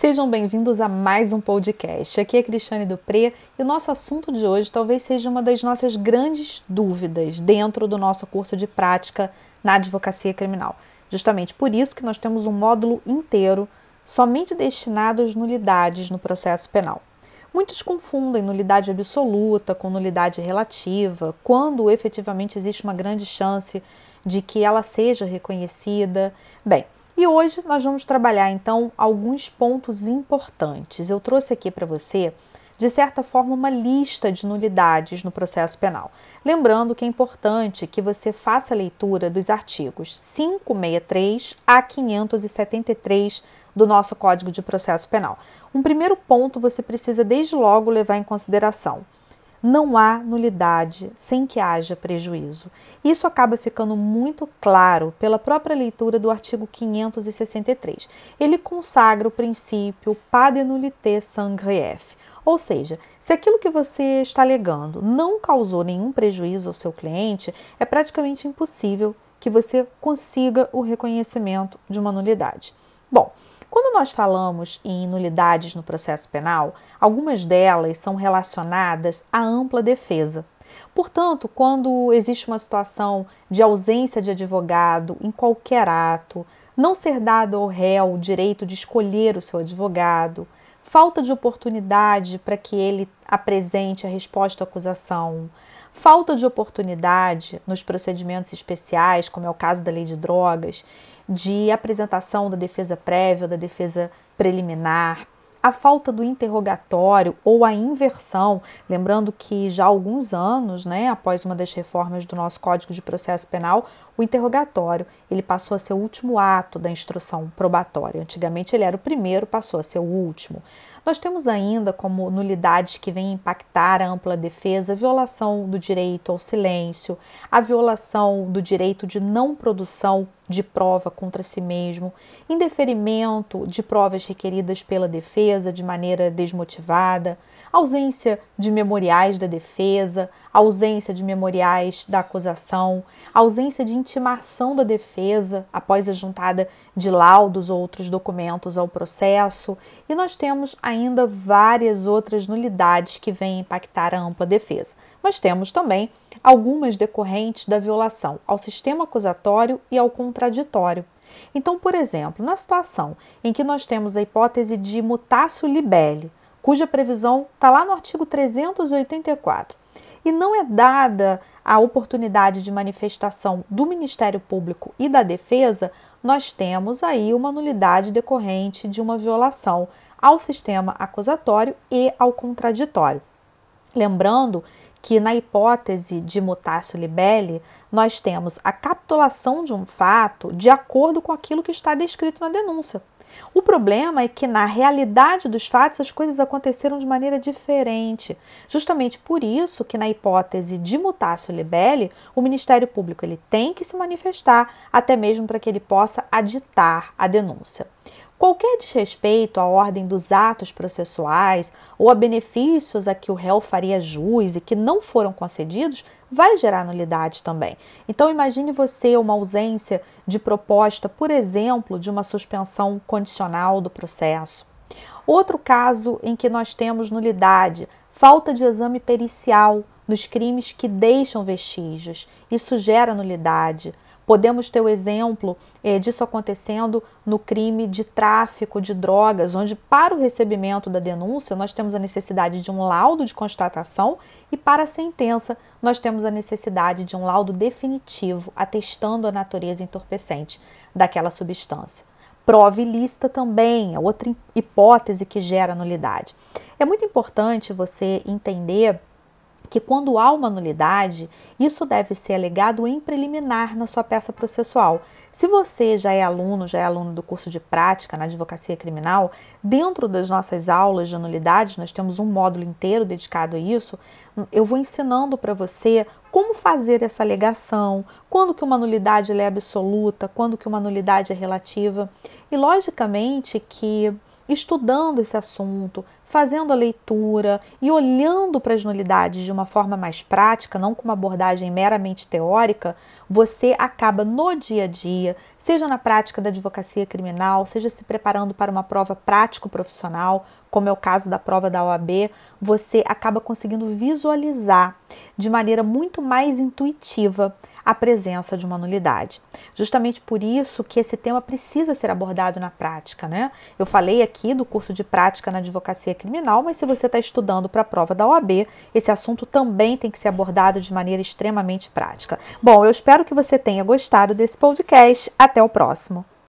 Sejam bem-vindos a mais um podcast. Aqui é Cristiane Dupré e o nosso assunto de hoje talvez seja uma das nossas grandes dúvidas dentro do nosso curso de prática na advocacia criminal. Justamente por isso que nós temos um módulo inteiro somente destinado às nulidades no processo penal. Muitos confundem nulidade absoluta com nulidade relativa, quando efetivamente existe uma grande chance de que ela seja reconhecida. Bem, e hoje nós vamos trabalhar então alguns pontos importantes. Eu trouxe aqui para você, de certa forma, uma lista de nulidades no processo penal. Lembrando que é importante que você faça a leitura dos artigos 563 a 573 do nosso Código de Processo Penal. Um primeiro ponto você precisa desde logo levar em consideração não há nulidade sem que haja prejuízo. Isso acaba ficando muito claro pela própria leitura do artigo 563. Ele consagra o princípio pas de nullité sans grief, ou seja, se aquilo que você está alegando não causou nenhum prejuízo ao seu cliente, é praticamente impossível que você consiga o reconhecimento de uma nulidade. Bom, quando nós falamos em nulidades no processo penal, algumas delas são relacionadas à ampla defesa. Portanto, quando existe uma situação de ausência de advogado em qualquer ato, não ser dado ao réu o direito de escolher o seu advogado, falta de oportunidade para que ele apresente a resposta à acusação, falta de oportunidade nos procedimentos especiais, como é o caso da lei de drogas, de apresentação da defesa prévia, da defesa preliminar, a falta do interrogatório ou a inversão, lembrando que já há alguns anos, né, após uma das reformas do nosso Código de Processo Penal, o interrogatório ele passou a ser o último ato da instrução probatória. Antigamente ele era o primeiro, passou a ser o último. Nós temos ainda como nulidades que vêm impactar a ampla defesa a violação do direito ao silêncio, a violação do direito de não produção de prova contra si mesmo, indeferimento de provas requeridas pela defesa de maneira desmotivada, ausência de memoriais da defesa, ausência de memoriais da acusação, ausência de intimação da defesa após a juntada de laudos ou outros documentos ao processo, e nós temos ainda várias outras nulidades que vêm impactar a ampla defesa. Mas temos também algumas decorrentes da violação ao sistema acusatório e ao contraditório. Então, por exemplo, na situação em que nós temos a hipótese de mutácio libelli, cuja previsão está lá no artigo 384, e não é dada a oportunidade de manifestação do Ministério Público e da Defesa, nós temos aí uma nulidade decorrente de uma violação ao sistema acusatório e ao contraditório. Lembrando que na hipótese de mutácio libelli, nós temos a capitulação de um fato de acordo com aquilo que está descrito na denúncia. O problema é que na realidade dos fatos as coisas aconteceram de maneira diferente. Justamente por isso que na hipótese de mutácio libelli, o Ministério Público ele tem que se manifestar até mesmo para que ele possa aditar a denúncia. Qualquer desrespeito à ordem dos atos processuais ou a benefícios a que o réu faria jus e que não foram concedidos vai gerar nulidade também. Então imagine você uma ausência de proposta, por exemplo, de uma suspensão condicional do processo. Outro caso em que nós temos nulidade, falta de exame pericial nos crimes que deixam vestígios. Isso gera nulidade. Podemos ter o exemplo eh, disso acontecendo no crime de tráfico de drogas, onde, para o recebimento da denúncia, nós temos a necessidade de um laudo de constatação e, para a sentença, nós temos a necessidade de um laudo definitivo atestando a natureza entorpecente daquela substância. Prova ilícita também é outra hipótese que gera nulidade. É muito importante você entender que quando há uma nulidade, isso deve ser alegado em preliminar na sua peça processual. Se você já é aluno, já é aluno do curso de prática na advocacia criminal, dentro das nossas aulas de nulidades, nós temos um módulo inteiro dedicado a isso, eu vou ensinando para você como fazer essa alegação, quando que uma nulidade é absoluta, quando que uma nulidade é relativa. E logicamente que estudando esse assunto, fazendo a leitura e olhando para as nulidades de uma forma mais prática, não com uma abordagem meramente teórica, você acaba no dia a dia, seja na prática da advocacia criminal, seja se preparando para uma prova prático-profissional, como é o caso da prova da OAB, você acaba conseguindo visualizar de maneira muito mais intuitiva a presença de uma nulidade. Justamente por isso que esse tema precisa ser abordado na prática, né? Eu falei aqui do curso de prática na advocacia criminal, mas se você está estudando para a prova da OAB, esse assunto também tem que ser abordado de maneira extremamente prática. Bom, eu espero que você tenha gostado desse podcast. Até o próximo.